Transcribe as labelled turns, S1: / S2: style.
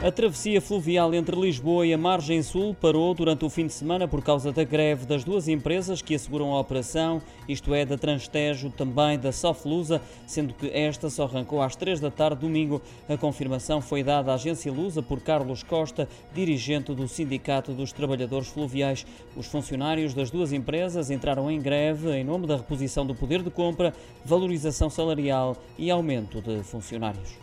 S1: A travessia fluvial entre Lisboa e a margem sul parou durante o fim de semana por causa da greve das duas empresas que asseguram a operação, isto é, da Transtejo, também da Soflusa, sendo que esta só arrancou às três da tarde domingo. A confirmação foi dada à agência Lusa por Carlos Costa, dirigente do Sindicato dos Trabalhadores Fluviais. Os funcionários das duas empresas entraram em greve em nome da reposição do poder de compra, valorização salarial e aumento de funcionários.